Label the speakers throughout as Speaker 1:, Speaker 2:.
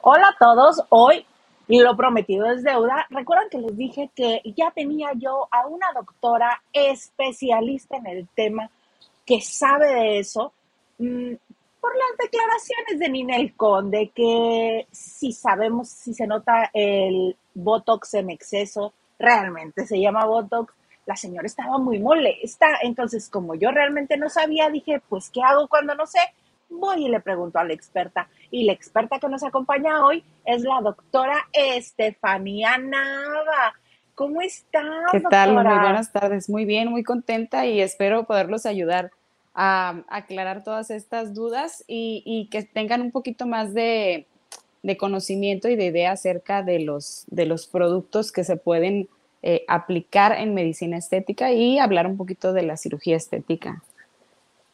Speaker 1: Hola a todos, hoy lo prometido es deuda. Recuerdan que les dije que ya tenía yo a una doctora especialista en el tema que sabe de eso, mm, por las declaraciones de Ninel Conde, que si sabemos si se nota el Botox en exceso, realmente se llama Botox, la señora estaba muy molesta. Entonces, como yo realmente no sabía, dije, pues, ¿qué hago cuando no sé? Voy y le pregunto a la experta. Y la experta que nos acompaña hoy es la doctora Estefanía Nava. ¿Cómo estás?
Speaker 2: ¿Qué tal? Muy buenas tardes. Muy bien, muy contenta y espero poderlos ayudar a aclarar todas estas dudas y, que tengan un poquito más de, conocimiento y de idea acerca de los, de los productos que se pueden eh, aplicar en medicina estética y hablar un poquito de la cirugía estética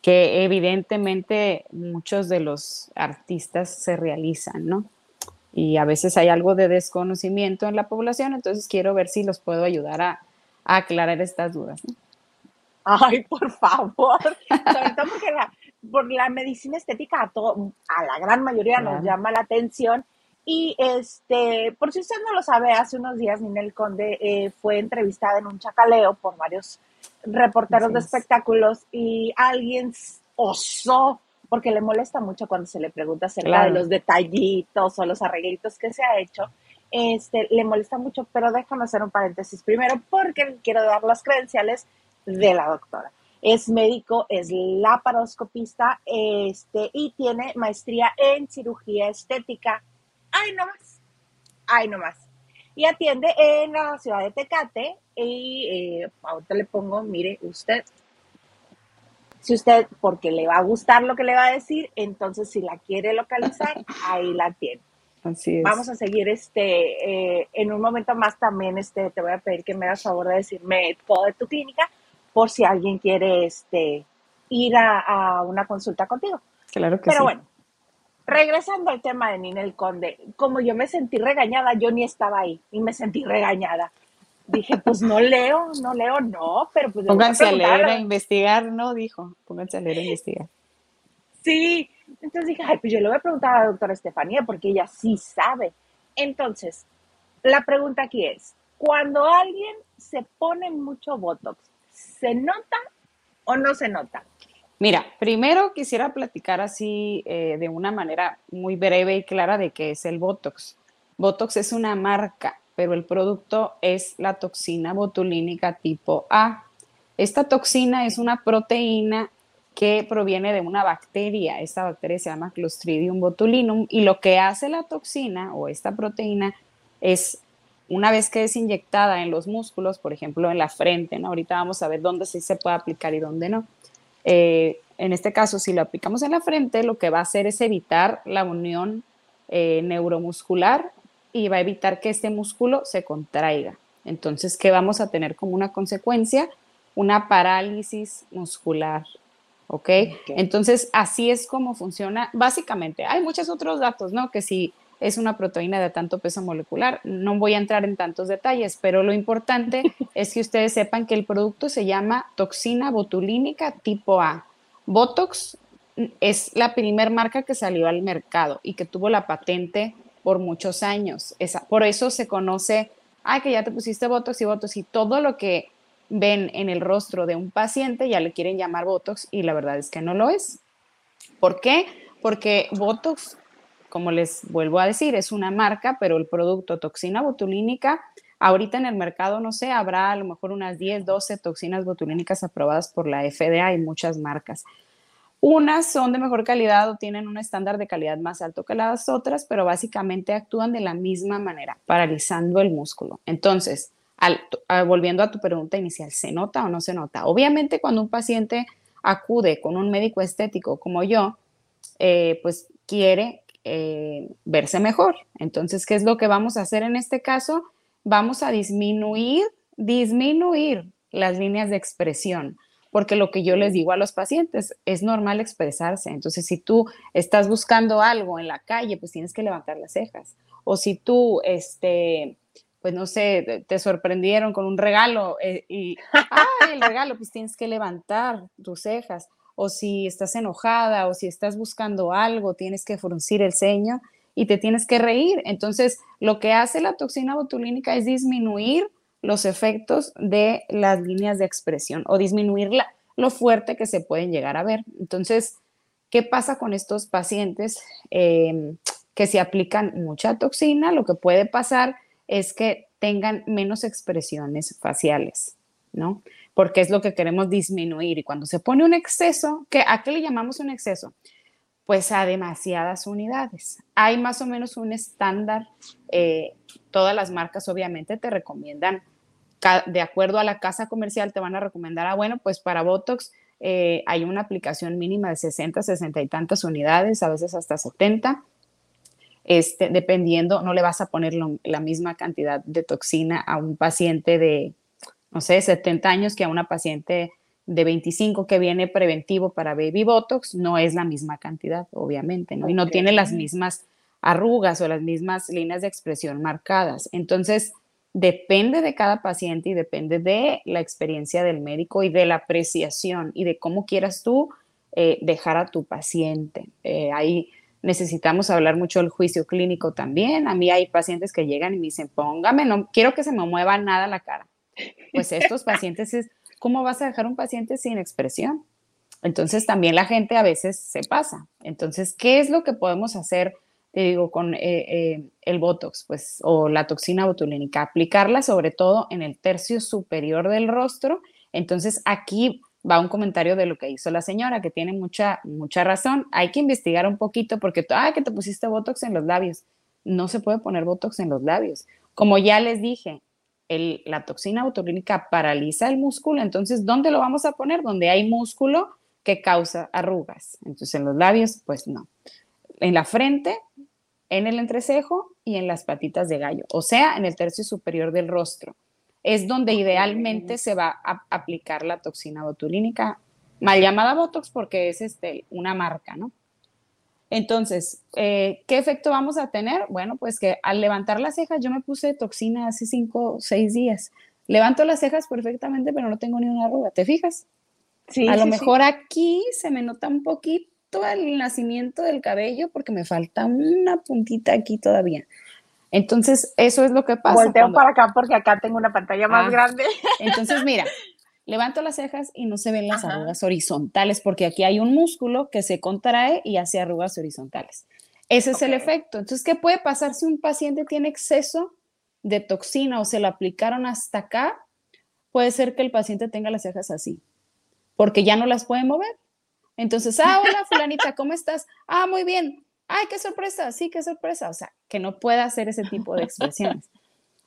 Speaker 2: que evidentemente muchos de los artistas se realizan, ¿no? Y a veces hay algo de desconocimiento en la población, entonces quiero ver si los puedo ayudar a, aclarar estas dudas.
Speaker 1: Ay, por favor, sobre todo porque la, por la medicina estética a, todo, a la gran mayoría nos llama la atención. Y este, por si usted no lo sabe, hace unos días Ninel Conde eh, fue entrevistada en un chacaleo por varios reporteros de espectáculos y alguien osó, porque le molesta mucho cuando se le pregunta acerca de los detallitos o los arreglitos que se ha hecho, este, le molesta mucho, pero déjame hacer un paréntesis primero porque quiero dar las credenciales de la doctora. Es médico, es laparoscopista este, y tiene maestría en cirugía estética. ¡Ay, no más! ¡Ay, no más! Y atiende en la ciudad de Tecate. Y eh, ahorita le pongo, mire usted, si usted, porque le va a gustar lo que le va a decir, entonces si la quiere localizar, ahí la tiene.
Speaker 2: Así es.
Speaker 1: Vamos a seguir este, eh, en un momento más también, este, te voy a pedir que me hagas favor de decirme todo de tu clínica, por si alguien quiere este, ir a, una consulta contigo.
Speaker 2: Claro que
Speaker 1: sí. Pero bueno, regresando al tema de Ninel Conde, como yo me sentí regañada, yo ni estaba ahí y me sentí regañada. Dije, pues no leo, no leo, no, pero pues...
Speaker 2: Pónganse a, leer, a investigar, ¿no? Dijo, pónganse a leer, a investigar.
Speaker 1: Sí, entonces dije, ay, pues yo le voy a preguntar a la doctora Estefanía porque ella sí sabe. Entonces, la pregunta aquí es, cuando alguien se pone mucho Botox, ¿se nota o no se nota?
Speaker 2: Mira, primero quisiera platicar así eh, de una manera muy breve y clara de qué es el Botox. Botox es una marca, pero el producto es la toxina botulínica tipo A. Esta toxina es una proteína que proviene de una bacteria. Esta bacteria se llama Clostridium botulinum y lo que hace la toxina o esta proteína es una vez que es inyectada en los músculos, por ejemplo en la frente, ¿no? ahorita vamos a ver dónde sí se puede aplicar y dónde no eh, en este caso, si lo aplicamos en la frente, lo que va a hacer es evitar la unión eh, neuromuscular y va a evitar que este músculo se contraiga. Entonces, ¿qué vamos a tener como una consecuencia? Una parálisis muscular. ¿Ok? Entonces, así es como funciona. Básicamente, hay muchos otros datos, ¿no? Que si es una proteína de tanto peso molecular. No voy a entrar en tantos detalles, pero lo importante es que ustedes sepan que el producto se llama toxina botulínica tipo A. Botox es la primer marca que salió al mercado y que tuvo la patente por muchos años. Esa, por eso se conoce, ay, que ya te pusiste Botox y Botox y todo lo que ven en el rostro de un paciente ya le quieren llamar Botox y la verdad es que no lo es. ¿Por qué? Porque Botox como les vuelvo a decir, es una marca, pero el producto toxina botulínica, ahorita en el mercado, no sé, habrá a lo mejor unas 10, 12 toxinas botulínicas aprobadas por la FDA y muchas marcas. Unas son de mejor calidad o tienen un estándar de calidad más alto que las otras, pero básicamente actúan de la misma manera, paralizando el músculo. Entonces, volviendo a tu pregunta inicial, ¿se nota o no se nota? Obviamente cuando un paciente acude con un médico estético como yo, eh, pues quiere eh, verse mejor. Entonces, ¿qué es lo que vamos a hacer en este caso? Vamos a disminuir, disminuir las líneas de expresión, porque lo que yo les digo a los pacientes es normal expresarse. Entonces, si tú estás buscando algo en la calle, pues tienes que levantar las cejas. O si tú, este, pues no sé, te sorprendieron con un regalo eh, y, ah, el regalo, pues tienes que levantar tus cejas o si estás enojada o si estás buscando algo, tienes que fruncir el ceño y te tienes que reír. Entonces, lo que hace la toxina botulínica es disminuir los efectos de las líneas de expresión o disminuir lo fuerte que se pueden llegar a ver. Entonces, ¿qué pasa con estos pacientes em, que se aplican mucha toxina? Lo que puede pasar es que tengan menos expresiones faciales, ¿no? Porque es lo que queremos disminuir. Y cuando se pone un exceso, ¿a qué le llamamos un exceso? Pues a demasiadas unidades. Hay más o menos un estándar. Eh, todas las marcas obviamente te recomiendan de acuerdo a la casa comercial, te van a recomendar, ah, bueno, pues para Botox eh, hay una aplicación mínima de 60, 60 y tantas unidades, a veces hasta 70. Este, dependiendo, no le vas a poner la misma cantidad de toxina a un paciente de, no sé, 70 años que a una paciente de 25 que viene preventivo para baby botox, no es la misma cantidad, obviamente, ¿no? Y no tiene las mismas arrugas o las mismas líneas de expresión marcadas. Entonces, depende de cada paciente y depende de la experiencia del médico y de la apreciación y de cómo quieras tú eh, dejar a tu paciente. Eh, ahí necesitamos hablar mucho del juicio clínico también. A mí hay pacientes que llegan y me dicen, póngame, no quiero que se me mueva nada la cara. Pues estos pacientes es, ¿cómo vas a dejar un paciente sin expresión? Entonces también la gente a veces se pasa. Entonces, ¿qué es lo que podemos hacer? te digo, con eh, eh, el Botox, pues, o la toxina botulínica, aplicarla sobre todo en el tercio superior del rostro. Entonces, aquí va un comentario de lo que hizo la señora, que tiene mucha, mucha razón. Hay que investigar un poquito porque, ah, que te pusiste Botox en los labios. No se puede poner Botox en los labios. Como ya les dije, el, la toxina botulínica paraliza el músculo, entonces, ¿dónde lo vamos a poner? Donde hay músculo que causa arrugas. Entonces, en los labios, pues no en la frente, en el entrecejo y en las patitas de gallo, o sea, en el tercio superior del rostro. Es donde idealmente se va a aplicar la toxina botulínica, mal llamada Botox porque es este, una marca, ¿no? Entonces, eh, ¿qué efecto vamos a tener? Bueno, pues que al levantar las cejas, yo me puse toxina hace cinco o seis días. Levanto las cejas perfectamente, pero no tengo ni una arruga, ¿te fijas? Sí. A lo mejor aquí se me nota un poquito el nacimiento del cabello porque me falta una puntita aquí todavía. Entonces, eso es lo que pasa.
Speaker 1: Volteo para acá porque acá tengo una pantalla más ah, grande.
Speaker 2: Entonces, mira, levanto las cejas y no se ven las arrugas horizontales porque aquí hay un músculo que se contrae y hace arrugas horizontales. Ese es el efecto. Entonces, ¿qué puede pasar si un paciente tiene exceso de toxina o se lo aplicaron hasta acá? Puede ser que el paciente tenga las cejas así, porque ya no las puede mover. Entonces, ah, hola fulanita, ¿cómo estás? Ah, muy bien. Ay, qué sorpresa, sí, qué sorpresa. O sea, que no pueda hacer ese tipo de expresiones.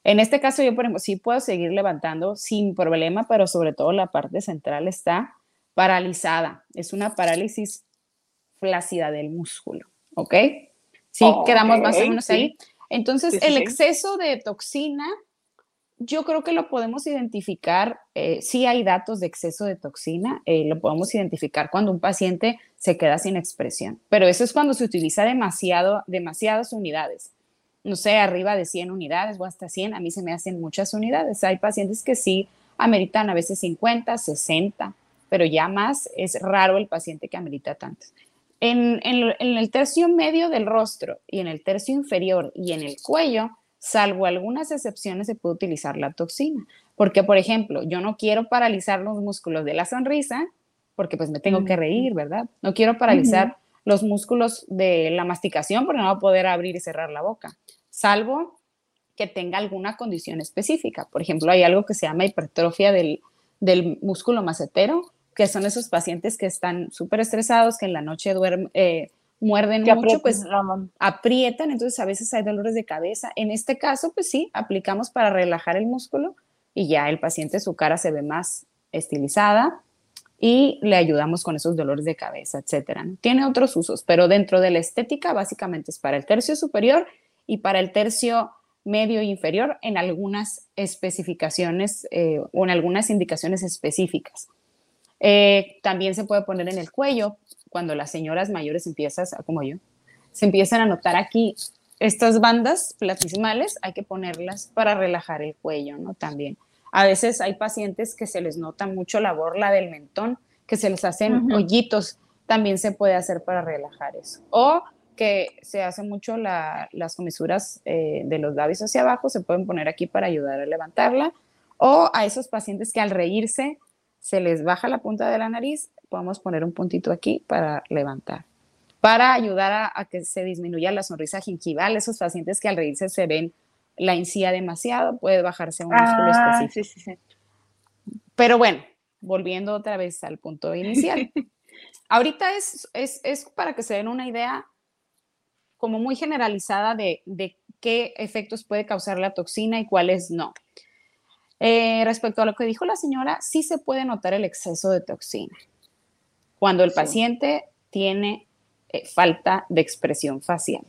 Speaker 2: En este caso, yo, por ejemplo, sí puedo seguir levantando sin problema, pero sobre todo la parte central está paralizada. Es una parálisis flácida del músculo, ¿ok? Sí, quedamos más o menos ahí. Entonces, el exceso de toxina yo creo que lo podemos identificar, eh, si hay datos de exceso de toxina, eh, lo podemos identificar cuando un paciente se queda sin expresión, pero eso es cuando se utiliza demasiado, demasiadas unidades. No sé, arriba de 100 unidades o hasta 100, a mí se me hacen muchas unidades. Hay pacientes que sí ameritan a veces 50, 60, pero ya más es raro el paciente que amerita tantos. en el tercio medio del rostro y en el tercio inferior y en el cuello, salvo algunas excepciones, se puede utilizar la toxina. Porque, por ejemplo, yo no quiero paralizar los músculos de la sonrisa, porque pues me tengo que reír, ¿verdad? No quiero paralizar los músculos de la masticación, porque no voy a poder abrir y cerrar la boca, salvo que tenga alguna condición específica. Por ejemplo, hay algo que se llama hipertrofia del, del músculo macetero, que son esos pacientes que están súper estresados, que en la noche duermen, eh, muerden mucho, pues aprietan, entonces a veces hay dolores de cabeza. En este caso, pues sí, aplicamos para relajar el músculo y ya el paciente, su cara se ve más estilizada y le ayudamos con esos dolores de cabeza, etcétera. Tiene otros usos, pero dentro de la estética básicamente es para el tercio superior y para el tercio medio e inferior en algunas especificaciones eh, o en algunas indicaciones específicas. Eh, también se puede poner en el cuello cuando las señoras mayores empiezan, como yo, se empiezan a notar aquí estas bandas platismales, hay que ponerlas para relajar el cuello, ¿no? También. A veces hay pacientes que se les nota mucho la borla del mentón, que se les hacen hoyitos, también se puede hacer para relajar eso. O que se hace mucho las comisuras eh, de los labios hacia abajo, se pueden poner aquí para ayudar a levantarla. O a esos pacientes que al reírse se les baja la punta de la nariz, podemos poner un puntito aquí para levantar. Para ayudar a, que se disminuya la sonrisa gingival, esos pacientes que al reírse se ven la encía demasiado, puede bajarse un músculo ah, específico. Pero bueno, volviendo otra vez al punto inicial. Ahorita es, es, es, para que se den una idea como muy generalizada de, de, qué efectos puede causar la toxina y cuáles no. Eh, respecto a lo que dijo la señora, sí se puede notar el exceso de toxina. Cuando el paciente tiene eh, falta de expresión facial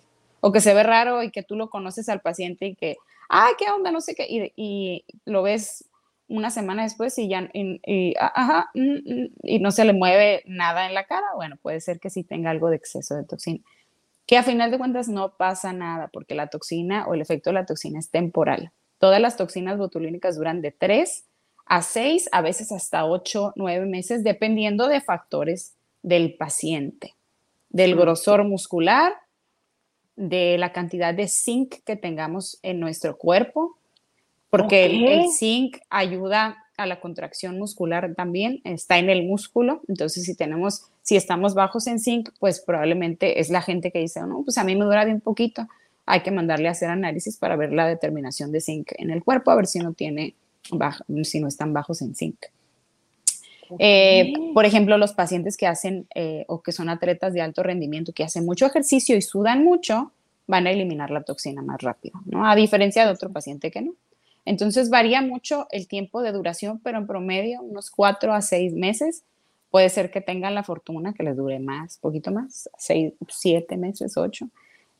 Speaker 2: o que se ve raro y que tú lo conoces al paciente y que, ay, qué onda, no sé qué, y, y lo ves una semana después y ya, y, ajá, mm, mm, y no se le mueve nada en la cara, bueno, puede ser que sí tenga algo de exceso de toxina. Que a final de cuentas no pasa nada porque la toxina o el efecto de la toxina es temporal. Todas las toxinas botulínicas duran de 3 a 6, a veces hasta 8, 9 meses, dependiendo de factores del paciente, del grosor muscular, de la cantidad de zinc que tengamos en nuestro cuerpo, porque el, zinc ayuda a la contracción muscular también, está en el músculo, entonces si tenemos, si estamos bajos en zinc, pues probablemente es la gente que dice, no, pues a mí me dura bien poquito, hay que mandarle a hacer análisis para ver la determinación de zinc en el cuerpo, a ver si no tiene, si no están bajos en zinc. Eh, por ejemplo, los pacientes que hacen eh, o que son atletas de alto rendimiento, que hacen mucho ejercicio y sudan mucho, van a eliminar la toxina más rápido, ¿no? A diferencia de otro paciente que no. Entonces varía mucho el tiempo de duración, pero en promedio unos cuatro a seis meses. Puede ser que tengan la fortuna que les dure más, poquito más, seis, siete meses, ocho,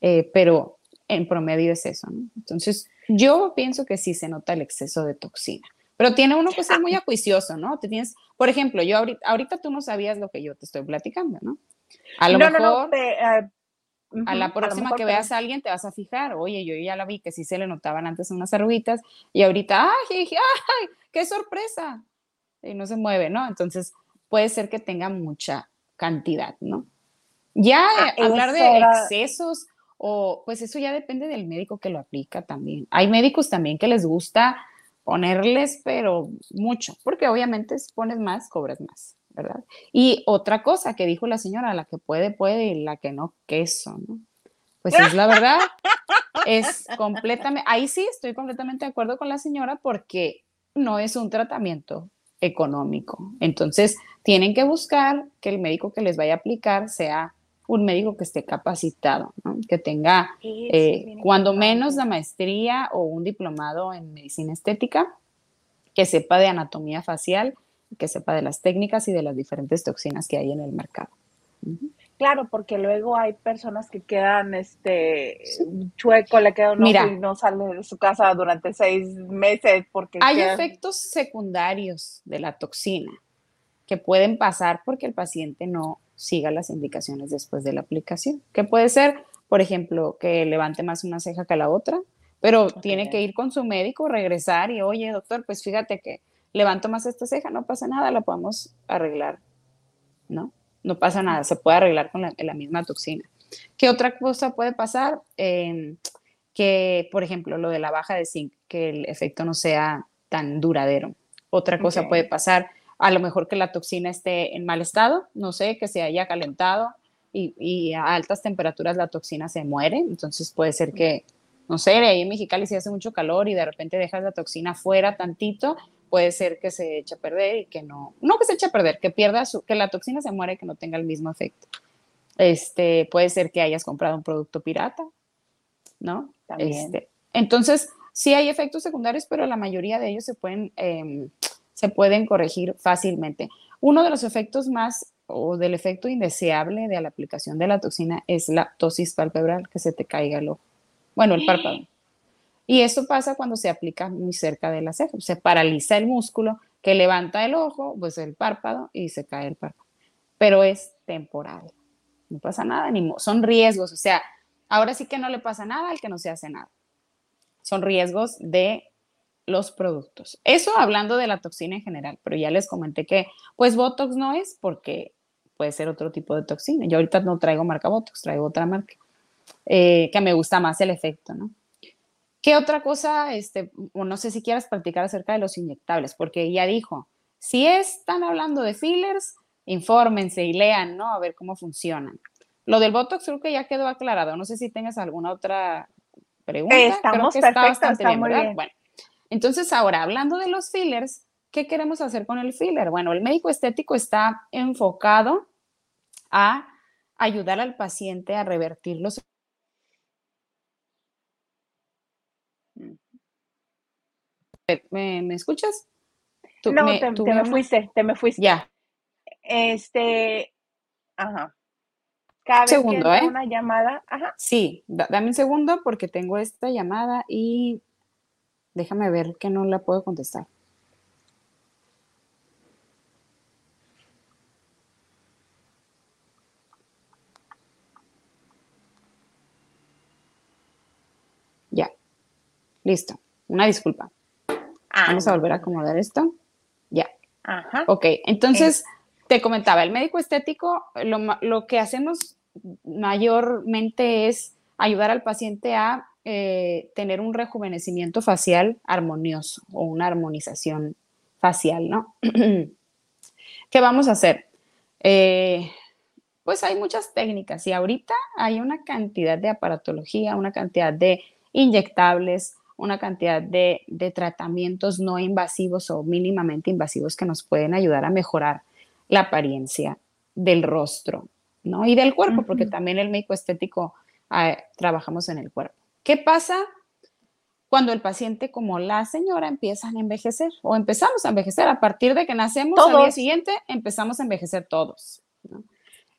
Speaker 2: eh, pero en promedio es eso, ¿no? Entonces yo pienso que sí se nota el exceso de toxina. Pero tiene uno que ser muy acuicioso, ¿no? Te tienes, por ejemplo, yo ahorita, ahorita tú no sabías lo que yo te estoy platicando, ¿no? A lo mejor, eh, a la próxima que veas a alguien te vas a fijar, oye, yo ya la vi que sí se le notaban antes unas arruguitas y ahorita, ¡ay, ay, qué sorpresa! Y no se mueve, ¿no? Entonces puede ser que tenga mucha cantidad, ¿no? Ya ah, hablar de excesos o pues eso ya depende del médico que lo aplica también. Hay médicos también que les gusta ponerles, pero mucho, porque obviamente si pones más, cobras más. ¿verdad? Y otra cosa que dijo la señora, la que puede, puede y la que no, queso, ¿no? Pues es la verdad, es completamente, ahí sí estoy completamente de acuerdo con la señora porque no es un tratamiento económico. Entonces, tienen que buscar que el médico que les vaya a aplicar sea un médico que esté capacitado, ¿no? que tenga eh, cuando menos la maestría o un diplomado en medicina estética, que sepa de anatomía facial, que sepa de las técnicas y de las diferentes toxinas que hay en el mercado.
Speaker 1: Claro, porque luego hay personas que quedan este chueco, le queda un Mira, y no sale de su casa durante seis meses porque
Speaker 2: hay efectos secundarios de la toxina que pueden pasar porque el paciente no siga las indicaciones después de la aplicación. Que puede ser, por ejemplo, que levante más una ceja que la otra, pero tiene que ir con su médico, regresar y, oye, doctor, pues fíjate que levanto más esta ceja, no pasa nada, la podemos arreglar, ¿no? No pasa nada, se puede arreglar con la, misma toxina. ¿Qué otra cosa puede pasar? Em, que, por ejemplo, lo de la baja de zinc, que el efecto no sea tan duradero. Otra cosa puede pasar, a lo mejor que la toxina esté en mal estado, no sé, que se haya calentado y, y a altas temperaturas la toxina se muere, entonces puede ser que, no sé, ahí en Mexicali se hace mucho calor y de repente dejas la toxina fuera tantito puede ser que se eche a perder y que no, no que se eche a perder, que pierda su, que la toxina se muere y que no tenga el mismo efecto. Este, puede ser que hayas comprado un producto pirata, ¿no? Este, entonces, sí hay efectos secundarios, pero la mayoría de ellos se pueden, em, se pueden corregir fácilmente. Uno de los efectos más o del efecto indeseable de la aplicación de la toxina es la tosis palpebral, que se te caiga el ojo. Bueno, el párpado. Y eso pasa cuando se aplica muy cerca de la ceja. Se paraliza el músculo que levanta el ojo, pues el párpado y se cae el párpado. Pero es temporal. No pasa nada, ni son riesgos. O sea, ahora sí que no le pasa nada al que no se hace nada. Son riesgos de los productos. Eso hablando de la toxina en general, pero ya les comenté que pues Botox no es porque puede ser otro tipo de toxina. Yo ahorita no traigo marca Botox, traigo otra marca eh, que me gusta más el efecto, ¿no? ¿Qué otra cosa, este, o no sé si quieras platicar acerca de los inyectables? Porque ya dijo, si están hablando de fillers, infórmense y lean, ¿no? A ver cómo funcionan. Lo del Botox creo que ya quedó aclarado. No sé si tengas alguna otra pregunta.
Speaker 1: Estamos creo que está bien,
Speaker 2: Bueno, entonces ahora, hablando de los fillers, ¿qué queremos hacer con el filler? Bueno, el médico estético está enfocado a ayudar al paciente a revertir los ¿Me, escuchas?
Speaker 1: no, te, me fuiste, te me fuiste.
Speaker 2: Ya.
Speaker 1: Este, ajá. Cada segundo, ¿eh? una llamada, ajá.
Speaker 2: Sí, dame un segundo porque tengo esta llamada y déjame ver que no la puedo contestar. Ya, listo. Una disculpa. Ah, Vamos a volver a acomodar esto. Ya. Ajá. Ok, entonces te comentaba, el médico estético, lo, que hacemos mayormente es ayudar al paciente a eh, tener un rejuvenecimiento facial armonioso o una armonización facial, ¿no? ¿Qué vamos a hacer? Eh, pues hay muchas técnicas y ahorita hay una cantidad de aparatología, una cantidad de inyectables, una cantidad de, tratamientos no invasivos o mínimamente invasivos que nos pueden ayudar a mejorar la apariencia del rostro, ¿no? Y del cuerpo, porque también el médico estético ah, trabajamos en el cuerpo. ¿Qué pasa cuando el paciente como la señora empiezan a envejecer o empezamos a envejecer? A partir de que nacemos al día siguiente empezamos a envejecer todos.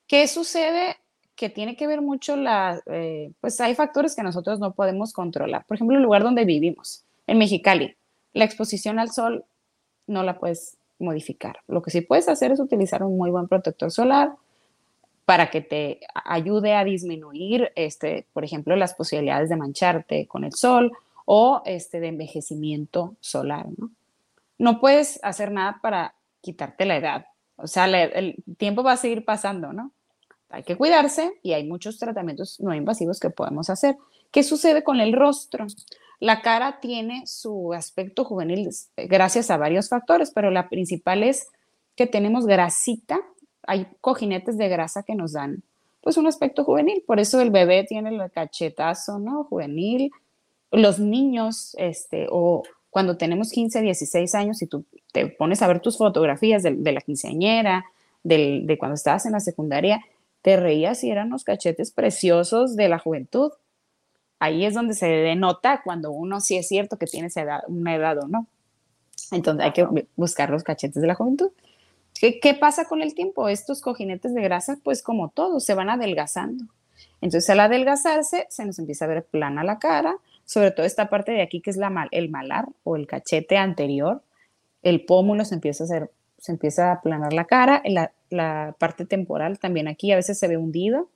Speaker 2: ¿Qué sucede que tiene que ver mucho la, eh, pues hay factores que nosotros no podemos controlar. Por ejemplo, el lugar donde vivimos, en Mexicali, la exposición al sol no la puedes modificar. Lo que sí puedes hacer es utilizar un muy buen protector solar para que te ayude a disminuir, este, por ejemplo, las posibilidades de mancharte con el sol o este, de envejecimiento solar. ¿no? puedes hacer nada para quitarte la edad. O sea, el tiempo va a seguir pasando, ¿no? hay que cuidarse y hay muchos tratamientos no invasivos que podemos hacer. ¿Qué sucede con el rostro? La cara tiene su aspecto juvenil gracias a varios factores, pero la principal es que tenemos grasita, hay cojinetes de grasa que nos dan pues un aspecto juvenil, por eso el bebé tiene el cachetazo, ¿no? Juvenil, los niños, este, o cuando tenemos 15, 16 años y tú te pones a ver tus fotografías de, la quinceañera, de cuando estabas en la secundaria, te reías y eran los cachetes preciosos de la juventud. Ahí es donde se denota cuando uno sí es cierto que tiene una edad o no. Entonces hay que buscar los cachetes de la juventud. ¿Qué, ¿Qué, pasa con el tiempo? Estos cojinetes de grasa, pues como todos, se van adelgazando. Entonces al adelgazarse se nos empieza a ver plana la cara, sobre todo esta parte de aquí que es la el malar o el cachete anterior, el pómulo se empieza a hacer se empieza a aplanar la cara, la, la parte temporal también aquí a veces se ve hundido,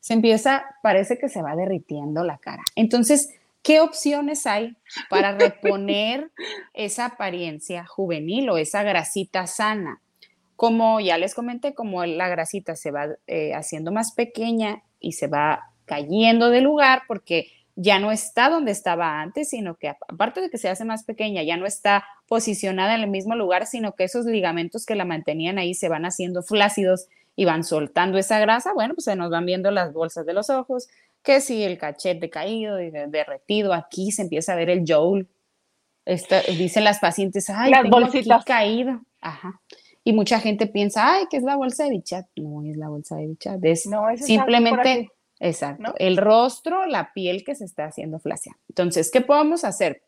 Speaker 2: se empieza, parece que se va derritiendo la cara. Entonces, ¿qué opciones hay para reponer esa apariencia juvenil o esa grasita sana? Como ya les comenté, como la grasita se va eh, haciendo más pequeña y se va cayendo de lugar porque ya no está donde estaba antes, sino que aparte de que se hace más pequeña, ya no está posicionada en el mismo lugar, sino que esos ligamentos que la mantenían ahí se van haciendo flácidos y van soltando esa grasa, bueno, pues se nos van viendo las bolsas de los ojos, que si el cachete caído y derretido, aquí se empieza a ver el joule. dicen las pacientes, ay, las tengo bolsitas. caído. Ajá. Y mucha gente piensa, ay, que es la bolsa de bichat. No es la bolsa de bichat, es no, simplemente Exacto. El rostro, la piel que se está haciendo flácida. Entonces, ¿qué podemos hacer?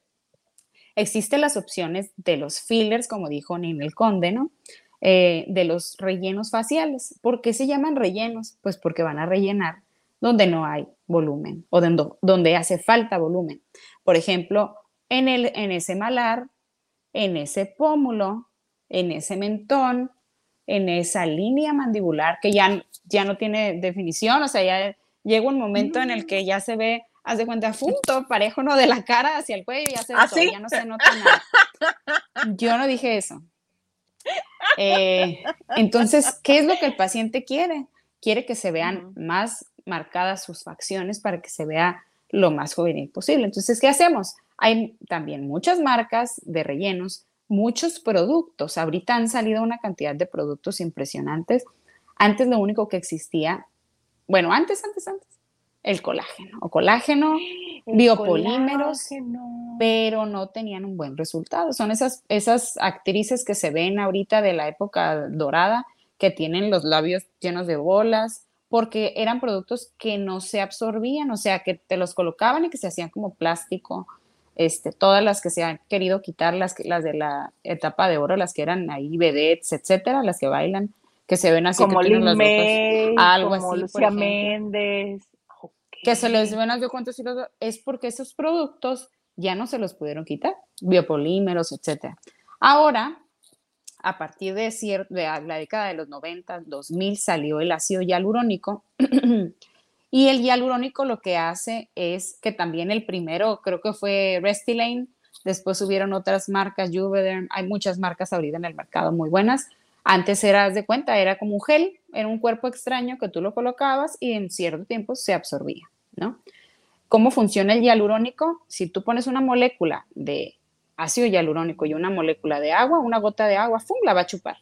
Speaker 2: Existen las opciones de los fillers, como dijo Ninel Conde, ¿no? Eh, de los rellenos faciales. ¿Por qué se llaman rellenos? Pues porque van a rellenar donde no hay volumen o donde, donde hace falta volumen. Por ejemplo, en, el, en ese malar, en ese pómulo, en ese mentón, en esa línea mandibular que ya, ya no tiene definición, o sea, ya llega un momento en el que ya se ve, haz de cuenta, punto parejo, ¿no? De la cara hacia el cuello, ya se ve ¿Ah, todo, ya no se nota nada. Yo no dije eso. Eh, entonces, ¿qué es lo que el paciente quiere? Quiere que se vean más, marcadas sus facciones para que se vea lo más juvenil posible. Entonces, ¿qué hacemos? Hay también muchas marcas de rellenos, muchos productos. Ahorita han salido una cantidad de productos impresionantes. Antes lo único que existía, bueno, antes, antes, antes, el colágeno o colágeno, biopolímeros, pero no tenían un buen resultado. Son esas, esas actrices que se ven ahorita de la época dorada que tienen los labios llenos de bolas, porque eran productos que no se absorbían, o sea, que te los colocaban y que se hacían como plástico. Este, todas las que se han querido quitar, las, las de la etapa de oro, las que eran ahí vedettes, etcétera, las que bailan, que se ven así
Speaker 1: como
Speaker 2: que
Speaker 1: tienen May, algo como así, Lucía Méndez,
Speaker 2: que se les ven de cuántos es porque esos productos ya no se los pudieron quitar, biopolímeros, etcétera. Ahora, a partir de, de la década de los 90, 2000, salió el ácido hialurónico. y el hialurónico lo que hace es que también el primero, creo que fue Restylane, después hubieron otras marcas, Juvederm, hay muchas marcas ahorita en el mercado muy buenas. Antes eras de cuenta, era como un gel, era un cuerpo extraño que tú lo colocabas y en cierto tiempo se absorbía, ¿no? ¿Cómo funciona el hialurónico? Si tú pones una molécula de ácido hialurónico y una molécula de agua, una gota de agua, ¡fum! la va a chupar.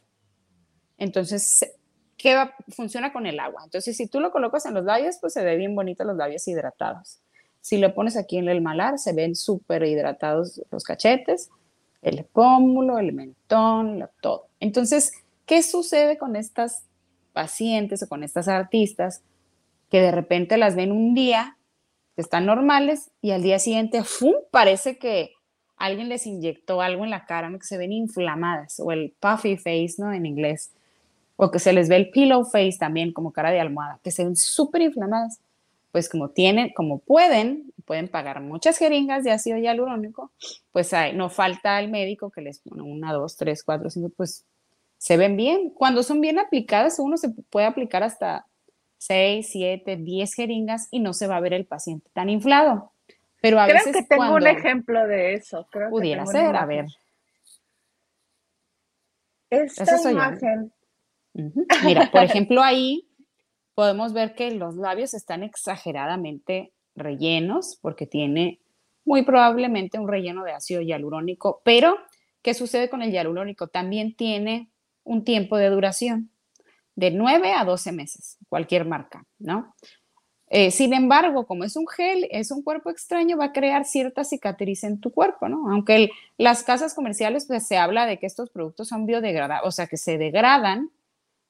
Speaker 2: Entonces, ¿qué va? funciona con el agua? Entonces, si tú lo colocas en los labios, pues se ve bien bonito los labios hidratados. Si lo pones aquí en el malar, se ven súper hidratados los cachetes, el pómulo, el mentón, todo. Entonces, ¿qué sucede con estas pacientes o con estas artistas que de repente las ven un día, que están normales, y al día siguiente, ¡fum! parece que alguien les inyectó algo en la cara, que se ven inflamadas, o el puffy face, ¿no? En inglés, o que se les ve el pillow face también, como cara de almohada, que se ven súper inflamadas, pues como tienen, como pueden, pueden pagar muchas jeringas de ácido hialurónico, pues hay, no falta el médico que les pone una, dos, tres, cuatro, cinco, pues se ven bien. Cuando son bien aplicadas, uno se puede aplicar hasta seis, siete, diez jeringas y no se va a ver el paciente tan inflado. Pero a
Speaker 1: Creo que tengo un ejemplo de eso. Creo
Speaker 2: pudiera ser, a ver.
Speaker 1: Esta imagen.
Speaker 2: Mira, por ejemplo, ahí podemos ver que los labios están exageradamente rellenos porque tiene muy probablemente un relleno de ácido hialurónico, pero ¿qué sucede con el hialurónico? También tiene un tiempo de duración de 9 a 12 meses, cualquier marca, ¿no? Eh, sin embargo, como es un gel, es un cuerpo extraño, va a crear cierta cicatriz en tu cuerpo, ¿no? Aunque las casas comerciales, pues se habla de que estos productos son biodegradables, o sea, que se degradan,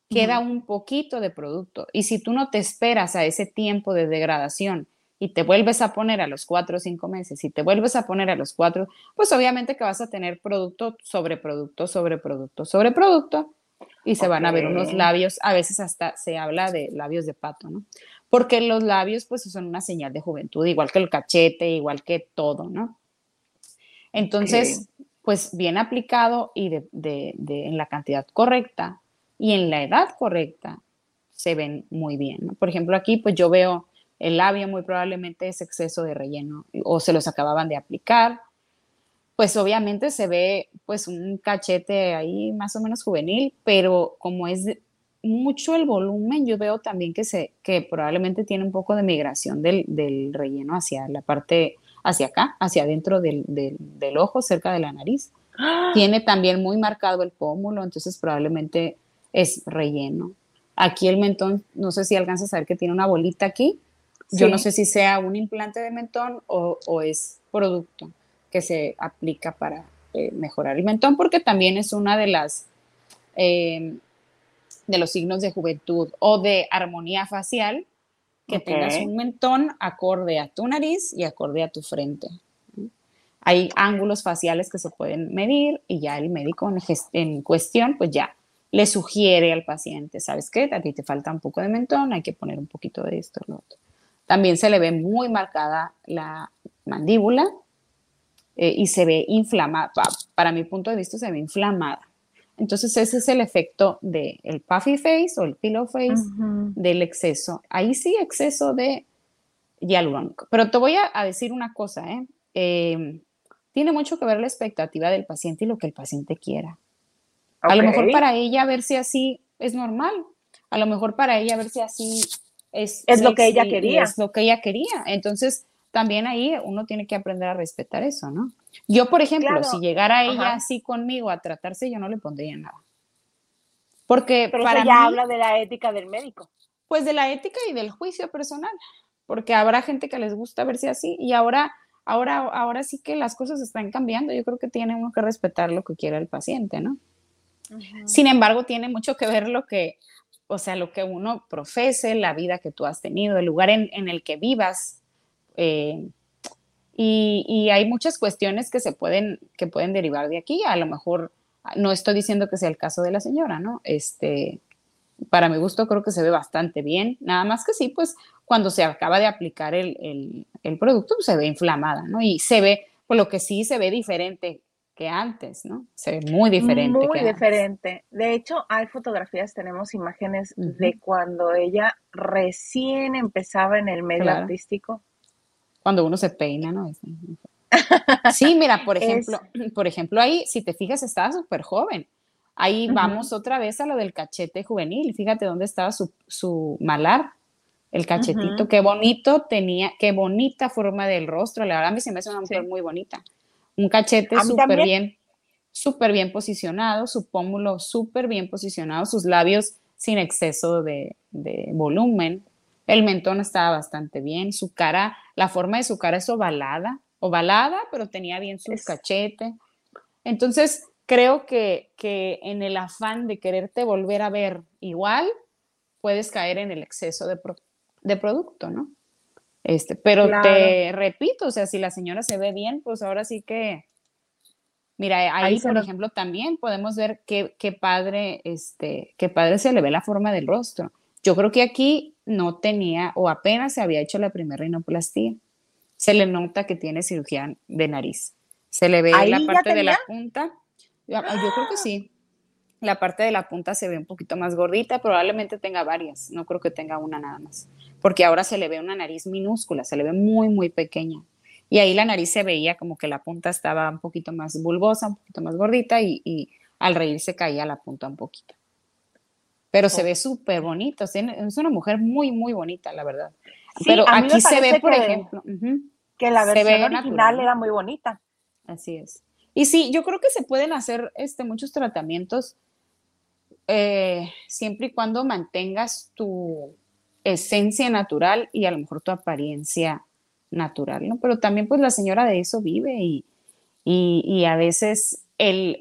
Speaker 2: queda un poquito de producto. Y si tú no te esperas a ese tiempo de degradación y te vuelves a poner a los cuatro o cinco meses y te vuelves a poner a los cuatro, pues obviamente que vas a tener producto sobre producto, sobre producto, sobre producto, y se van a ver unos labios, a veces hasta se habla de labios de pato, ¿no? porque los labios pues son una señal de juventud, igual que el cachete, igual que todo, ¿no? Entonces, pues bien aplicado y de, en la cantidad correcta y en la edad correcta, se ven muy bien. ¿no? Por ejemplo, aquí pues yo veo el labio muy probablemente es exceso de relleno o se los acababan de aplicar. Pues obviamente se ve pues un cachete ahí más o menos juvenil, pero como es mucho el volumen, yo veo también que, se, que probablemente tiene un poco de migración del, relleno hacia la parte, hacia acá, hacia adentro del, ojo, cerca de la nariz. Tiene también muy marcado el pómulo, entonces probablemente es relleno. Aquí el mentón, no sé si alcanzas a ver que tiene una bolita aquí. Yo no sé si sea un implante de mentón o, es producto que se aplica para eh, mejorar el mentón, porque también es una de las eh, de los signos de juventud o de armonía facial, que tengas un mentón acorde a tu nariz y acorde a tu frente. Hay ángulos faciales que se pueden medir y ya el médico en, cuestión, pues ya le sugiere al paciente, ¿sabes qué? A ti te falta un poco de mentón, hay que poner un poquito de esto, lo otro. También se le ve muy marcada la mandíbula eh, y se ve inflamada, para mi punto de vista se ve inflamada. Entonces ese es el efecto del puffy face o el pillow face del exceso. Ahí sí exceso de hialurónico. Pero te voy a, decir una cosa, ¿eh? Em, tiene mucho que ver la expectativa del paciente y lo que el paciente quiera. A lo mejor para ella verse así es normal. A lo mejor para ella verse así es,
Speaker 1: es lo que ella quería.
Speaker 2: Es lo que ella quería. Entonces, también ahí uno tiene que aprender a respetar eso, ¿no? Yo, por ejemplo, si llegara ella así conmigo a tratarse, yo no le pondría nada. Porque
Speaker 1: Pero para ya habla de la ética del médico.
Speaker 2: Pues de la ética y del juicio personal, porque habrá gente que les gusta verse así y ahora, ahora, ahora sí que las cosas están cambiando. Yo creo que tiene uno que respetar lo que quiera el paciente, ¿no? Sin embargo, tiene mucho que ver lo que, o sea, lo que uno profese, la vida que tú has tenido, el lugar en, el que vivas. Eh, y, hay muchas cuestiones que se pueden, que pueden derivar de aquí. A lo mejor no estoy diciendo que sea el caso de la señora, ¿no? Este, para mi gusto creo que se ve bastante bien, nada más que sí, pues cuando se acaba de aplicar el, producto pues, se ve inflamada, ¿no? Y se ve, por lo que sí se ve diferente que antes, ¿no? Se ve muy diferente.
Speaker 1: Muy diferente. De hecho, hay fotografías, tenemos imágenes de cuando ella recién empezaba en el medio artístico.
Speaker 2: Cuando uno se peina, ¿no? Sí, mira, por ejemplo, por ejemplo, ahí, si te fijas, estaba súper joven. Ahí vamos otra vez a lo del cachete juvenil. Fíjate dónde estaba su, malar, el cachetito. Qué bonito tenía, qué bonita forma del rostro. La verdad, a mí se me hace una mujer muy bonita. Un cachete súper bien, súper bien posicionado, su pómulo súper bien posicionado, sus labios sin exceso de, de volumen. El mentón estaba bastante bien, su cara, la forma de su cara es ovalada, ovalada, pero tenía bien su cachete. Entonces, creo que, en el afán de quererte volver a ver igual, puedes caer en el exceso de, producto, ¿no? Este, pero te repito, o sea, si la señora se ve bien, pues ahora sí que, mira, ahí, por ejemplo, también podemos ver qué, padre, este, qué padre se le ve la forma del rostro. Yo creo que aquí no tenía o apenas se había hecho la primera rinoplastía. Se le nota que tiene cirugía de nariz. Se le ve la parte de la punta yo, creo que sí. La parte de la punta se ve un poquito más gordita, probablemente tenga varias, no creo que tenga una nada más, porque ahora se le ve una nariz minúscula, se le ve muy, muy pequeña. Y ahí la nariz se veía como que la punta estaba un poquito más bulbosa, un poquito más gordita y, al reír se caía la punta un poquito. Pero se ve súper bonito, es una mujer muy, muy bonita, la verdad. Pero aquí se ve, por ejemplo,
Speaker 1: que la versión original era muy bonita.
Speaker 2: Así es. Y sí, yo creo que se pueden hacer este, muchos tratamientos eh, siempre y cuando mantengas tu esencia natural y a lo mejor tu apariencia natural, ¿no? Pero también pues la señora de eso vive y, y, a veces el,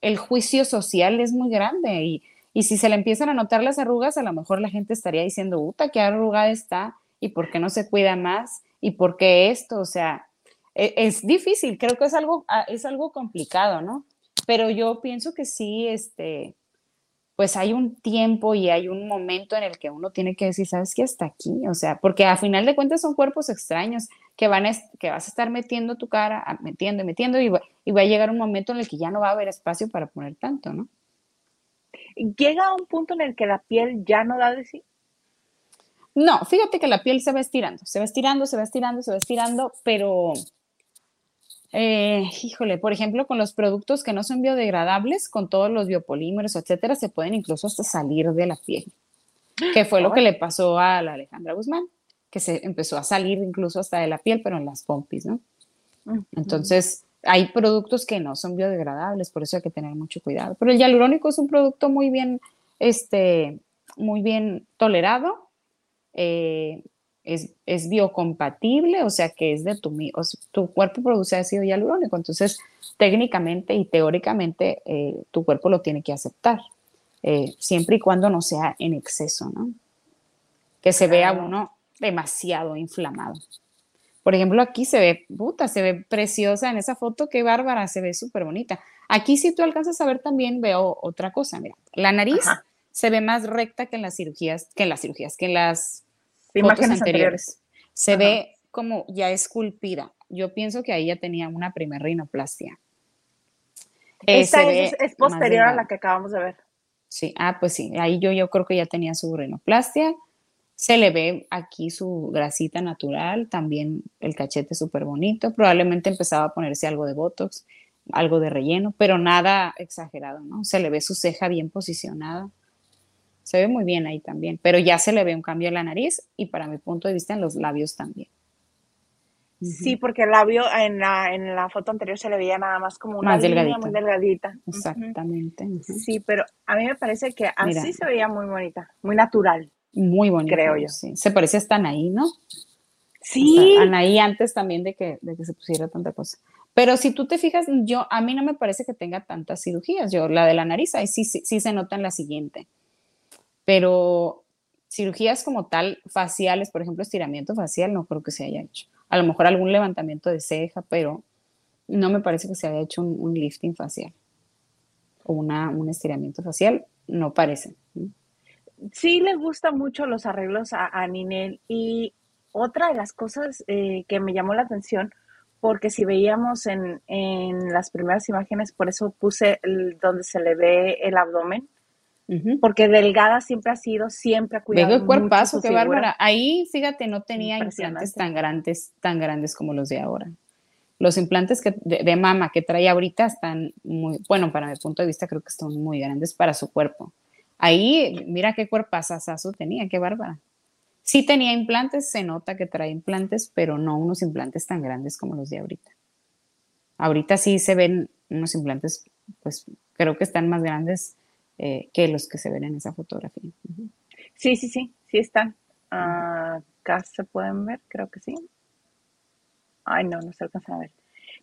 Speaker 2: el, juicio social es muy grande y, y, si se le empiezan a notar las arrugas, a lo mejor la gente estaría diciendo, puta, qué arrugada está y por qué no se cuida más y por qué esto, o sea, e, es difícil, creo que es algo, ah, es algo complicado, ¿no? Pero yo pienso que sí, este, pues hay un tiempo y hay un momento en el que uno tiene que decir, ¿sabes qué? Hasta aquí, o sea, porque a final de cuentas son cuerpos extraños que, van que vas a estar metiendo tu cara, metiendo y metiendo, y va, y va a llegar un momento en el que ya no va a haber espacio para poner tanto, ¿no?
Speaker 1: ¿Llega a un punto en el que la piel ya no da de sí?
Speaker 2: No, fíjate que la piel se va estirando, se va estirando, se va estirando, se va estirando, pero eh, híjole, por ejemplo, con los productos que no son biodegradables, con todos los biopolímeros, etcétera, se pueden incluso hasta salir de la piel. Que fue lo que le pasó a la Alejandra Guzmán, que se empezó a salir incluso hasta de la piel, pero en las pompis, ¿no? Entonces, hay productos que no son biodegradables, por eso hay que tener mucho cuidado. Pero el hialurónico es un producto muy bien, este, muy bien tolerado. Eh, es, biocompatible, o sea que es de tu, o tu cuerpo produce ácido hialurónico, entonces técnicamente y teóricamente eh, tu cuerpo lo tiene que aceptar, eh, siempre y cuando no sea en exceso, ¿no? Que se vea uno demasiado inflamado. Por ejemplo, aquí se ve, puta, se ve preciosa en esa foto, qué bárbara, se ve súper bonita. Aquí si tú alcanzas a ver también veo otra cosa, mira, la nariz se ve más recta que en las cirugías, que en las cirugías, que en las imágenes anteriores. Se ve como ya esculpida. Yo pienso que ahí ya tenía una primer rinoplastia.
Speaker 1: Esta es, posterior a la que acabamos de ver.
Speaker 2: Sí, ah, pues sí, ahí yo, yo creo que ya tenía su rinoplastia. Se le ve aquí su grasita natural, también el cachete súper bonito. Probablemente empezaba a ponerse algo de botox, algo de relleno, pero nada exagerado, ¿no? Se le ve su ceja bien posicionada. Se ve muy bien ahí también, pero ya se le ve un cambio en la nariz y para mi punto de vista en los labios también.
Speaker 1: Sí, porque el labio en la, en la foto anterior se le veía nada más como una línea muy delgadita.
Speaker 2: Exactamente.
Speaker 1: Sí, pero a mí me parece que así se veía muy bonita, muy natural.
Speaker 2: Muy bonita.
Speaker 1: Creo yo.
Speaker 2: Sí. Se parece hasta Anaí, ¿no?
Speaker 1: Sí.
Speaker 2: Anaí antes también de que, de que se pusiera tanta cosa. Pero si tú te fijas, yo, a mí no me parece que tenga tantas cirugías. Yo, la de la nariz, ahí sí, sí, sí se nota en la siguiente. Pero cirugías como tal, faciales, por ejemplo, estiramiento facial, no creo que se haya hecho a lo mejor algún levantamiento de ceja, pero no me parece que se haya hecho un, lifting facial o una, un estiramiento facial, no parece.
Speaker 1: Sí le gustan mucho los arreglos a, Ninel y otra de las cosas eh, que me llamó la atención, porque si veíamos en, las primeras imágenes, por eso puse donde se le ve el abdomen, porque delgada siempre ha sido, siempre ha cuidado.
Speaker 2: el cuerpazo, qué bárbara. Ahí, fíjate, no tenía implantes tan grandes, tan grandes como los de ahora. Los implantes que, de, mama que trae ahorita están muy, bueno, para mi punto de vista creo que están muy grandes para su cuerpo. Ahí, mira qué cuerpazazazo tenía, qué bárbara. Sí tenía implantes, se nota que trae implantes, pero no unos implantes tan grandes como los de ahorita. Ahorita sí se ven unos implantes, pues creo que están más grandes eh, que los que se ven en esa fotografía.
Speaker 1: Sí, sí, sí, sí están. acá se pueden ver, creo que sí. Ay, no, no se alcanzan a ver.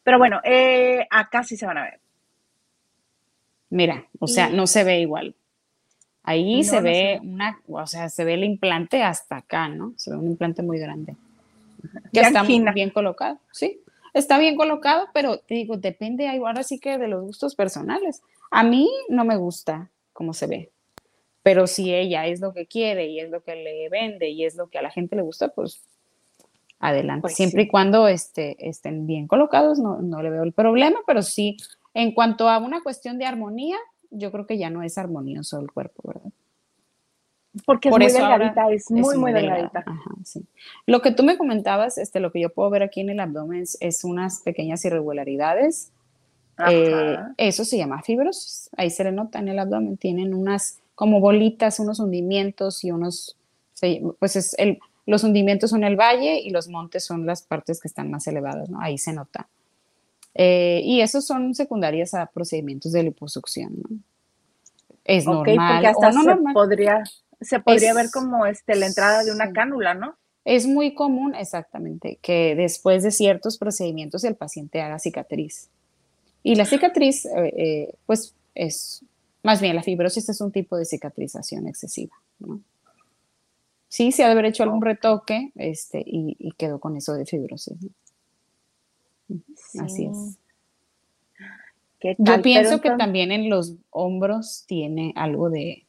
Speaker 1: Pero bueno, eh, acá sí se van a ver.
Speaker 2: Mira, o sea, no se ve igual. Ahí se ve una, o sea, se ve el implante hasta acá, ¿no? Se ve un implante muy grande. Que está muy bien colocado, sí. Está bien colocado, pero te digo, depende ahora sí que de los gustos personales. A mí no me gusta cómo se ve. Pero si ella es lo que quiere y es lo que le vende y es lo que a la gente le gusta, pues adelante. Pues Siempre y cuando este, estén bien colocados, no, le veo el problema, pero sí, en cuanto a una cuestión de armonía, yo creo que ya no es armonioso el cuerpo, ¿verdad?
Speaker 1: Porque es muy delgadita, es muy, muy, delgadita.
Speaker 2: Lo que tú me comentabas, este, lo que yo puedo ver aquí en el abdomen es unas pequeñas irregularidades eh, eso se llama fibrosis. Ahí se le nota en el abdomen. Tienen unas como bolitas, unos hundimientos y unos, pues es el, los hundimientos son el valle y los montes son las partes que están más elevadas, ¿no? Ahí se nota. Eh, y esos son secundarias a procedimientos de liposucción, ¿no? Es normal.
Speaker 1: Porque hasta se podría, se podría ver como este, la entrada de una cánula, ¿no?
Speaker 2: Es muy común, exactamente, que después de ciertos procedimientos el paciente haga cicatriz. Y la cicatriz, eh, eh, pues es, más bien la fibrosis es un tipo de cicatrización excesiva, ¿no? Sí, se ha de haber hecho algún retoque este, y, quedó con eso de fibrosis. Así es. Yo pienso que también en los hombros tiene algo de,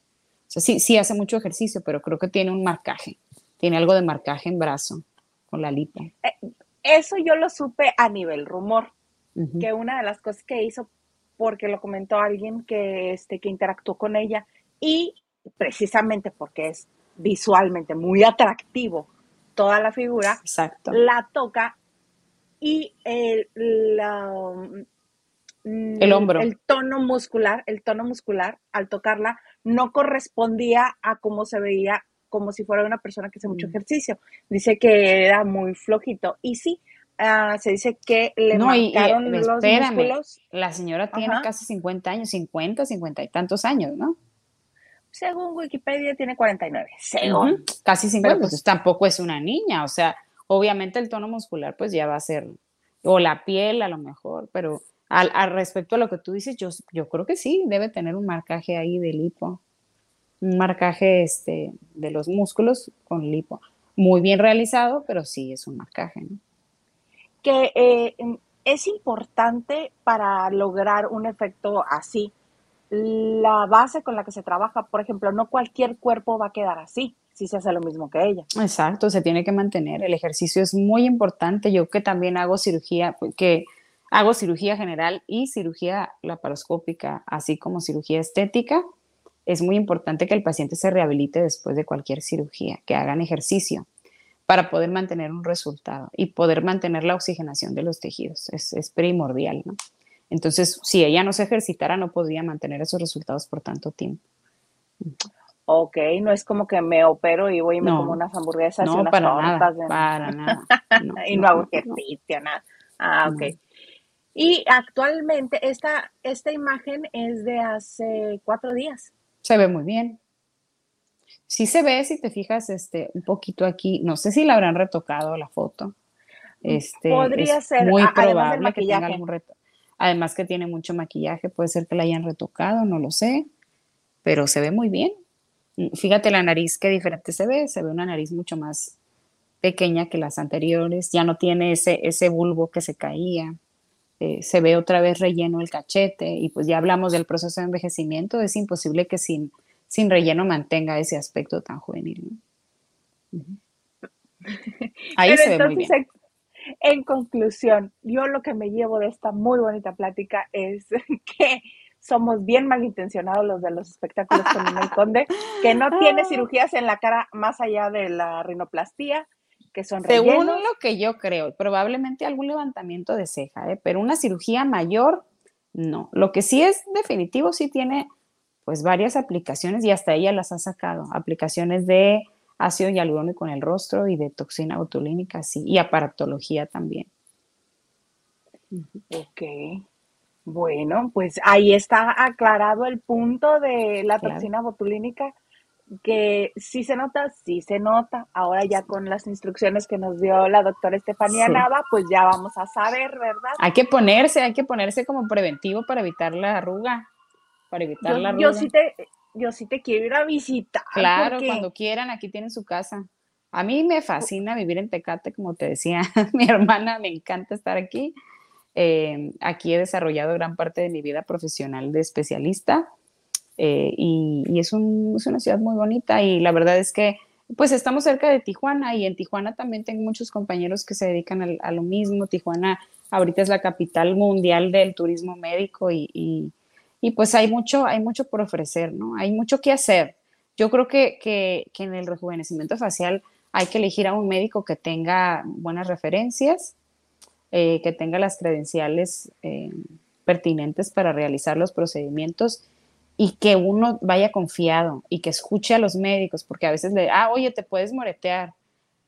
Speaker 2: o sea, sí, sí hace mucho ejercicio, pero creo que tiene un marcaje, tiene algo de marcaje en brazo con la lipa.
Speaker 1: Eh, eso yo lo supe a nivel rumor, que una de las cosas que hizo, porque lo comentó alguien que, este, que interactuó con ella y precisamente porque es visualmente muy atractivo toda la figura,
Speaker 2: Exacto.
Speaker 1: la toca y el,
Speaker 2: mm, el hombro.
Speaker 1: El tono muscular, el tono muscular al tocarla no correspondía a cómo se veía como si fuera una persona que hace mucho mm. ejercicio. Dice que era muy flojito. Y sí, Ah, se dice que le no, marcaron los músculos.
Speaker 2: La señora tiene casi 50 años, 50, 50 y tantos años, ¿no?
Speaker 1: Según Wikipedia tiene 49, según.
Speaker 2: Casi 50, pues, pues, tampoco es una niña, o sea, obviamente el tono muscular pues ya va a ser, o la piel a lo mejor, pero al, respecto a lo que tú dices, yo, yo creo que sí, debe tener un marcaje ahí de lipo, un marcaje este, de los músculos con lipo. Muy bien realizado, pero sí es un marcaje, ¿no?
Speaker 1: Que eh, es importante para lograr un efecto así. La base con la que se trabaja, por ejemplo, no cualquier cuerpo va a quedar así si se hace lo mismo que ella.
Speaker 2: Exacto, se tiene que mantener. El ejercicio es muy importante. Yo que también hago cirugía, que hago cirugía general y cirugía laparoscópica, así como cirugía estética, es muy importante que el paciente se rehabilite después de cualquier cirugía, que hagan ejercicio para poder mantener un resultado y poder mantener la oxigenación de los tejidos. Es, primordial, ¿no? Entonces, si ella no se ejercitara, no podría mantener esos resultados por tanto tiempo.
Speaker 1: Ok, no es como que me opero y voy y me como unas hamburguesas y unas
Speaker 2: para. Nada, Para nada.
Speaker 1: y no, hago ejercicio, nada. Ah, ok. Y actualmente esta, esta imagen es de hace cuatro días.
Speaker 2: Se ve muy bien. Sí se ve, si te fijas, este, un poquito aquí, no sé si la habrán retocado la foto. Este,
Speaker 1: Podría ser,
Speaker 2: muy probable que tenga algún reto. Además que tiene mucho maquillaje, puede ser que la hayan retocado, no lo sé, pero se ve muy bien. Fíjate la nariz, qué diferente se ve, se ve una nariz mucho más pequeña que las anteriores, ya no tiene ese, ese bulbo que se caía, eh, se ve otra vez relleno el cachete y pues ya hablamos del proceso de envejecimiento, es imposible que sin, sin relleno mantenga ese aspecto tan juvenil.
Speaker 1: Ahí se ve muy bien. En conclusión, yo lo que me llevo de esta muy bonita plática es que somos bien malintencionados los de los espectáculos con el Conde, que no tiene ah. cirugías en la cara más allá de la rinoplastía, que son
Speaker 2: Según lo que yo creo, probablemente algún levantamiento de ceja, ¿eh? pero una cirugía mayor, no. Lo que sí es definitivo, sí tiene pues varias aplicaciones y hasta ella las ha sacado, aplicaciones de ácido hialurónico en el rostro y de toxina botulínica, sí, y aparatología también.
Speaker 1: Ok. Bueno, pues ahí está aclarado el punto de la toxina botulínica, que sí se nota, sí se nota. Ahora ya con las instrucciones que nos dio la doctora Estefanía Nava, pues ya vamos a saber, ¿verdad?
Speaker 2: Hay que ponerse, hay que ponerse como preventivo para evitar la arruga, para evitar la arruga.
Speaker 1: Yo sí te, yo sí te quiero ir a visitar.
Speaker 2: Claro, cuando quieran, aquí tienen su casa. A mí me fascina vivir en Tecate, como te decía mi hermana, me encanta estar aquí. Eh, aquí he desarrollado gran parte de mi vida profesional de especialista eh, y, es, una ciudad muy bonita y la verdad es que pues estamos cerca de Tijuana y en Tijuana también tengo muchos compañeros que se dedican a, lo mismo. Tijuana ahorita es la capital mundial del turismo médico y y pues hay mucho, hay mucho por ofrecer, ¿no? Hay mucho que hacer. Yo creo que, que, en el rejuvenecimiento facial hay que elegir a un médico que tenga buenas referencias, eh, que tenga las credenciales eh, pertinentes para realizar los procedimientos y que uno vaya confiado y que escuche a los médicos, porque a veces le, ah, oye, te puedes moretear.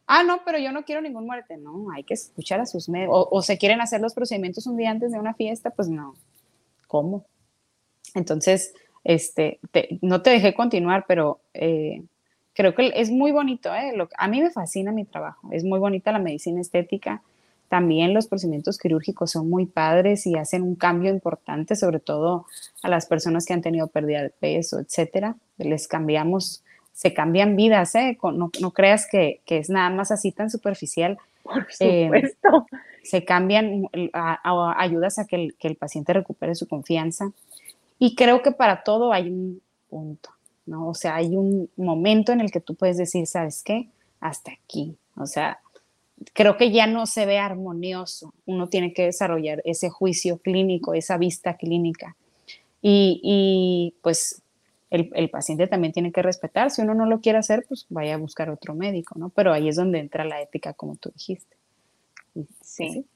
Speaker 2: Ah, no, pero yo no quiero ningún morete. No, hay que escuchar a sus médicos. O, o se quieren hacer los procedimientos un día antes de una fiesta, pues no. ¿Cómo? Entonces, este, no te dejé continuar, pero eh, creo que es muy bonito. ¿eh? a mí me fascina mi trabajo. Es muy bonita la medicina estética. También los procedimientos quirúrgicos son muy padres y hacen un cambio importante, sobre todo a las personas que han tenido pérdida de peso, etcétera. Les cambiamos, se cambian vidas, ¿eh? No, creas que, es nada más así tan superficial.
Speaker 1: Por supuesto.
Speaker 2: se cambian, ayudas a que el paciente recupere su confianza y creo que para todo hay un punto, ¿no? O sea, hay un momento en el que tú puedes decir, ¿sabes qué? Hasta aquí. O sea, creo que ya no se ve armonioso. Uno tiene que desarrollar ese juicio clínico, esa vista clínica. Y, pues el, el, paciente también tiene que respetar. Si uno no lo quiere hacer, pues vaya a buscar otro médico, ¿no? Pero ahí es donde entra la ética, como tú dijiste.
Speaker 1: Sí.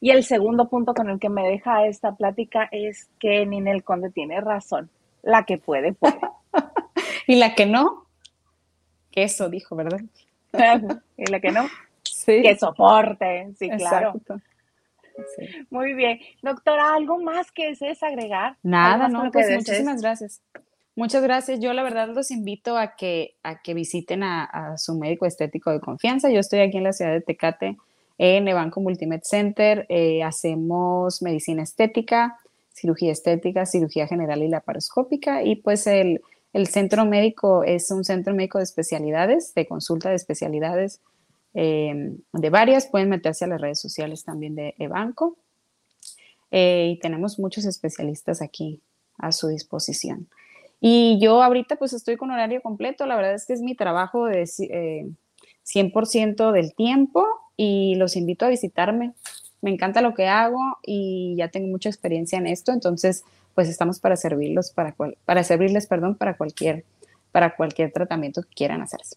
Speaker 1: Y el segundo punto con el que me deja esta plática es que Ninel Conde tiene razón. La que puede, puede.
Speaker 2: y la que no, que eso dijo, ¿verdad?
Speaker 1: y la que no, sí. que soporte, sí, claro. Muy bien. Doctora, ¿algo más que desees agregar?
Speaker 2: Nada, no, pues muchísimas gracias. Muchas gracias. Yo la verdad los invito a que, a que visiten a, a su médico estético de confianza. Yo estoy aquí en la ciudad de Tecate en Evanco Multimed Center eh, hacemos medicina estética, cirugía estética, cirugía general y laparoscópica y pues el, centro médico es un centro médico de especialidades, de consulta de especialidades em, de varias. Pueden meterse a las redes sociales también de Evanco. Eh, y tenemos muchos especialistas aquí a su disposición. Y yo ahorita pues estoy con horario completo, la verdad es que es mi trabajo de 100% eh, del tiempo y los invito a visitarme. Me encanta lo que hago y ya tengo mucha experiencia en esto, entonces pues estamos para servirlos para para servirles, perdón, para cualquier para cualquier tratamiento que quieran hacerse.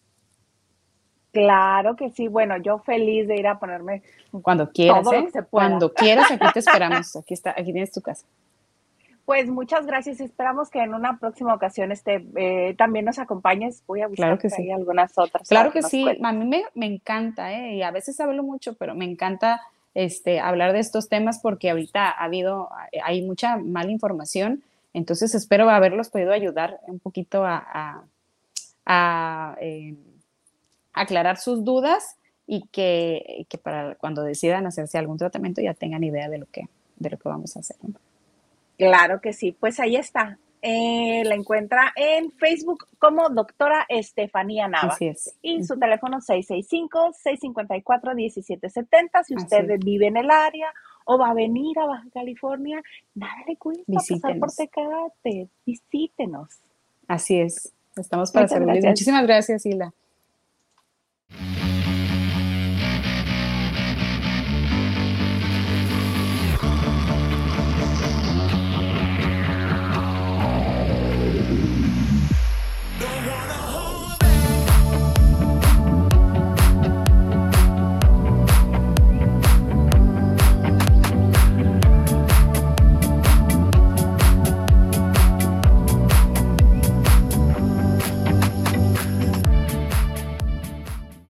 Speaker 1: Claro que sí. Bueno, yo feliz de ir a ponerme
Speaker 2: cuando quieras, ¿eh? cuando quieras aquí te esperamos. Aquí está, aquí tienes tu casa.
Speaker 1: Pues muchas gracias. Esperamos que en una próxima ocasión este, eh, también nos acompañes. Voy a buscar
Speaker 2: claro que sí.
Speaker 1: algunas otras.
Speaker 2: Claro que sí. A mí me, me encanta, ¿eh? y a veces hablo mucho, pero me encanta este, hablar de estos temas porque ahorita ha habido, hay mucha mala información. Entonces espero haberlos podido ayudar un poquito a, a, eh, aclarar sus dudas y que, que, para cuando decidan hacerse algún tratamiento ya tengan idea de lo que, de lo que vamos a hacer.
Speaker 1: Claro que sí, pues ahí está. Eh, la encuentra en Facebook como doctora Estefanía Nava.
Speaker 2: Así es.
Speaker 1: Y su teléfono 665-654-1770. Si usted vive en el área o va a venir a Baja California, nada le cuesta pasar por Tecate. Visítenos.
Speaker 2: Así es. Estamos para servir. Muchísimas gracias, Hilda.